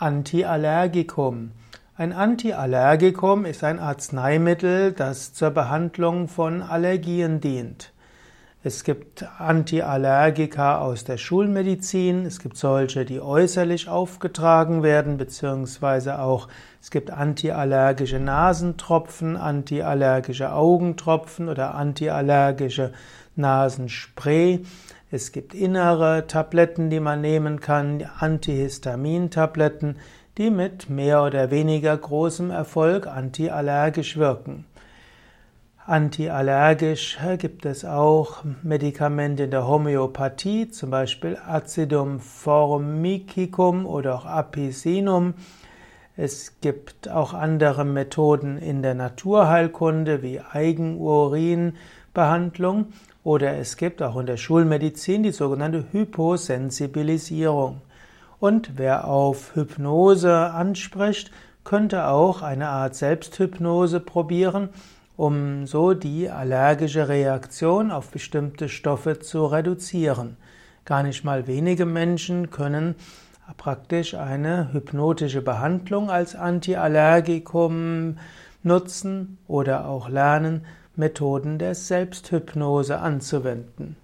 Antiallergikum. Ein Antiallergikum ist ein Arzneimittel, das zur Behandlung von Allergien dient. Es gibt Antiallergika aus der Schulmedizin, es gibt solche, die äußerlich aufgetragen werden, beziehungsweise auch es gibt antiallergische Nasentropfen, antiallergische Augentropfen oder antiallergische Nasenspray. Es gibt innere Tabletten, die man nehmen kann, Antihistamintabletten, die mit mehr oder weniger großem Erfolg antiallergisch wirken. Antiallergisch gibt es auch Medikamente in der Homöopathie, zum Beispiel Acidum formicicum oder auch Apicinum. Es gibt auch andere Methoden in der Naturheilkunde wie Eigenurinbehandlung oder es gibt auch in der Schulmedizin die sogenannte Hyposensibilisierung. Und wer auf Hypnose anspricht, könnte auch eine Art Selbsthypnose probieren, um so die allergische Reaktion auf bestimmte Stoffe zu reduzieren. Gar nicht mal wenige Menschen können praktisch eine hypnotische Behandlung als Antiallergikum nutzen oder auch lernen, Methoden der Selbsthypnose anzuwenden.